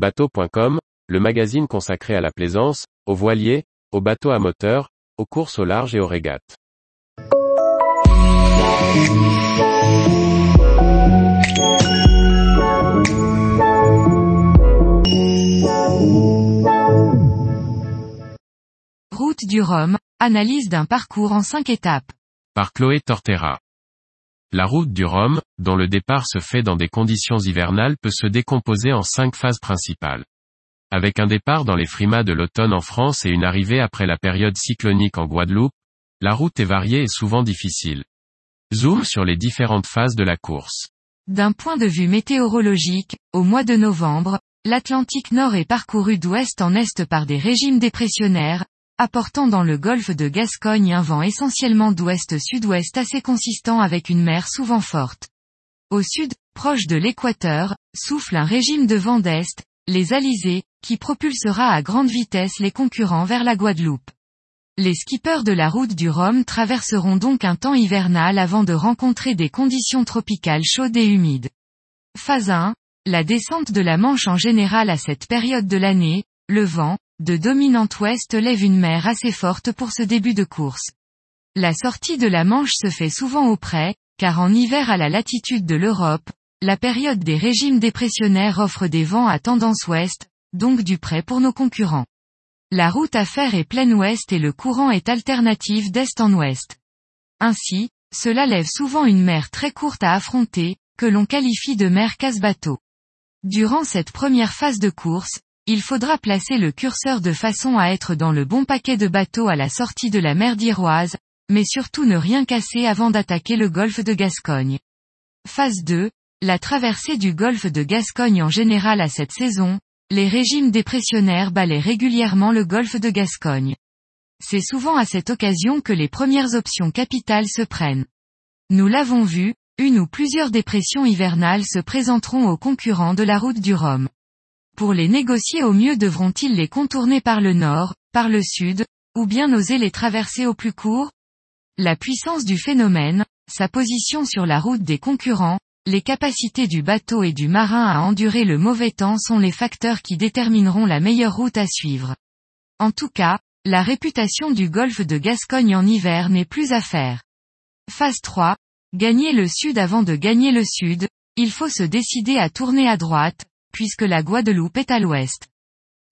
Bateau.com, le magazine consacré à la plaisance, aux voiliers, aux bateaux à moteur, aux courses au large et aux régates. Route du Rhum, analyse d'un parcours en cinq étapes. Par Chloé Tortera. La route du Rhum, dont le départ se fait dans des conditions hivernales peut se décomposer en cinq phases principales. Avec un départ dans les frimas de l'automne en France et une arrivée après la période cyclonique en Guadeloupe, la route est variée et souvent difficile. Zoom sur les différentes phases de la course. D'un point de vue météorologique, au mois de novembre, l'Atlantique Nord est parcouru d'ouest en est par des régimes dépressionnaires, apportant dans le golfe de Gascogne un vent essentiellement d'ouest-sud-ouest assez consistant avec une mer souvent forte. Au sud, proche de l'équateur, souffle un régime de vent d'est, les alizés, qui propulsera à grande vitesse les concurrents vers la Guadeloupe. Les skippers de la route du Rhum traverseront donc un temps hivernal avant de rencontrer des conditions tropicales chaudes et humides. Phase 1. La descente de la Manche en général à cette période de l'année, le vent, de dominante ouest lève une mer assez forte pour ce début de course. La sortie de la Manche se fait souvent au près, car en hiver à la latitude de l'Europe, la période des régimes dépressionnaires offre des vents à tendance ouest, donc du près pour nos concurrents. La route à faire est pleine ouest et le courant est alternatif d'est en ouest. Ainsi, cela lève souvent une mer très courte à affronter, que l'on qualifie de mer casse-bateau. Durant cette première phase de course, il faudra placer le curseur de façon à être dans le bon paquet de bateaux à la sortie de la mer d'Iroise, mais surtout ne rien casser avant d'attaquer le golfe de Gascogne. Phase 2, la traversée du golfe de Gascogne en général à cette saison, les régimes dépressionnaires balaient régulièrement le golfe de Gascogne. C'est souvent à cette occasion que les premières options capitales se prennent. Nous l'avons vu, une ou plusieurs dépressions hivernales se présenteront aux concurrents de la route du Rhum. Pour les négocier au mieux devront-ils les contourner par le nord, par le sud, ou bien oser les traverser au plus court? La puissance du phénomène, sa position sur la route des concurrents, les capacités du bateau et du marin à endurer le mauvais temps sont les facteurs qui détermineront la meilleure route à suivre. En tout cas, la réputation du golfe de Gascogne en hiver n'est plus à faire. Phase 3. Gagner le sud avant de gagner le sud, il faut se décider à tourner à droite, puisque la Guadeloupe est à l'ouest.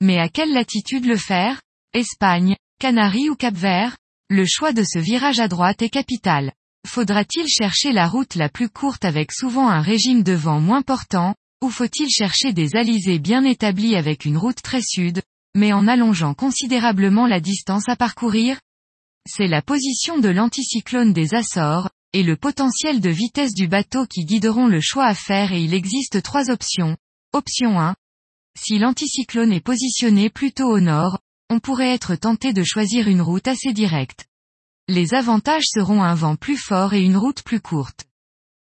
Mais à quelle latitude le faire? Espagne, Canaries ou Cap-Vert Le choix de ce virage à droite est capital. Faudra-t-il chercher la route la plus courte avec souvent un régime de vent moins portant, ou faut-il chercher des alizés bien établis avec une route très sud, mais en allongeant considérablement la distance à parcourir? C'est la position de l'anticyclone des Açores, et le potentiel de vitesse du bateau qui guideront le choix à faire et il existe trois options, Option 1. Si l'anticyclone est positionné plutôt au nord, on pourrait être tenté de choisir une route assez directe. Les avantages seront un vent plus fort et une route plus courte.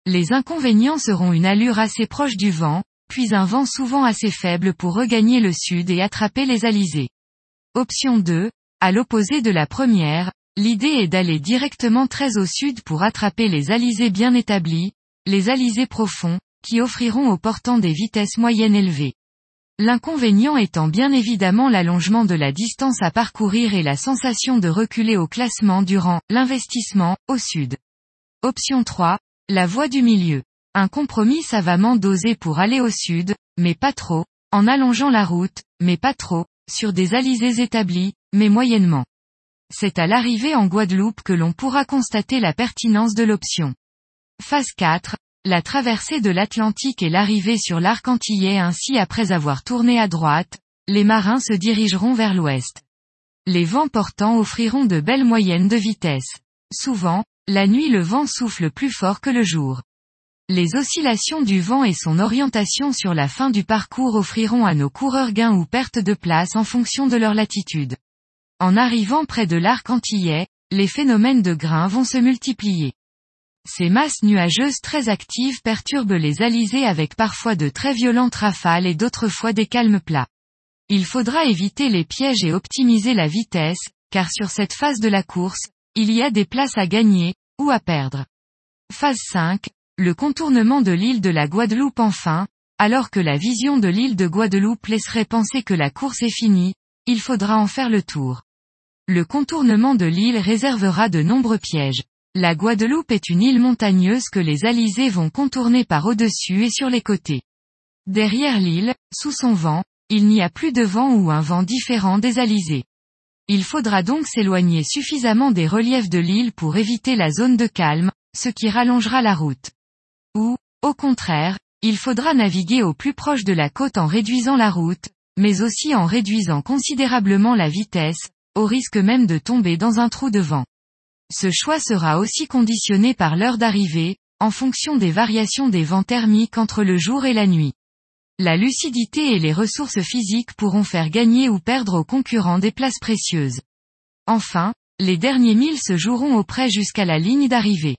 Les inconvénients seront une allure assez proche du vent, puis un vent souvent assez faible pour regagner le sud et attraper les alizés. Option 2. À l'opposé de la première, l'idée est d'aller directement très au sud pour attraper les alizés bien établis, les alizés profonds, qui offriront aux portants des vitesses moyennes élevées. L'inconvénient étant bien évidemment l'allongement de la distance à parcourir et la sensation de reculer au classement durant l'investissement au sud. Option 3. La voie du milieu. Un compromis savamment dosé pour aller au sud, mais pas trop, en allongeant la route, mais pas trop, sur des alizés établis, mais moyennement. C'est à l'arrivée en Guadeloupe que l'on pourra constater la pertinence de l'option. Phase 4, la traversée de l'Atlantique et l'arrivée sur l'arc antillais ainsi après avoir tourné à droite, les marins se dirigeront vers l'ouest. Les vents portants offriront de belles moyennes de vitesse. Souvent, la nuit le vent souffle plus fort que le jour. Les oscillations du vent et son orientation sur la fin du parcours offriront à nos coureurs gains ou perte de place en fonction de leur latitude. En arrivant près de l'arc antillais, les phénomènes de grains vont se multiplier. Ces masses nuageuses très actives perturbent les alizés avec parfois de très violentes rafales et d'autres fois des calmes plats. Il faudra éviter les pièges et optimiser la vitesse, car sur cette phase de la course, il y a des places à gagner, ou à perdre. Phase 5, le contournement de l'île de la Guadeloupe enfin, alors que la vision de l'île de Guadeloupe laisserait penser que la course est finie, il faudra en faire le tour. Le contournement de l'île réservera de nombreux pièges. La Guadeloupe est une île montagneuse que les alizés vont contourner par au-dessus et sur les côtés. Derrière l'île, sous son vent, il n'y a plus de vent ou un vent différent des alizés. Il faudra donc s'éloigner suffisamment des reliefs de l'île pour éviter la zone de calme, ce qui rallongera la route. Ou, au contraire, il faudra naviguer au plus proche de la côte en réduisant la route, mais aussi en réduisant considérablement la vitesse, au risque même de tomber dans un trou de vent. Ce choix sera aussi conditionné par l'heure d'arrivée, en fonction des variations des vents thermiques entre le jour et la nuit. La lucidité et les ressources physiques pourront faire gagner ou perdre aux concurrents des places précieuses. Enfin, les derniers milles se joueront auprès jusqu'à la ligne d'arrivée.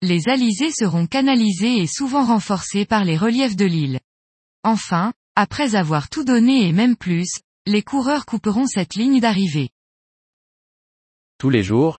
Les alizés seront canalisés et souvent renforcés par les reliefs de l'île. Enfin, après avoir tout donné et même plus, les coureurs couperont cette ligne d'arrivée. Tous les jours,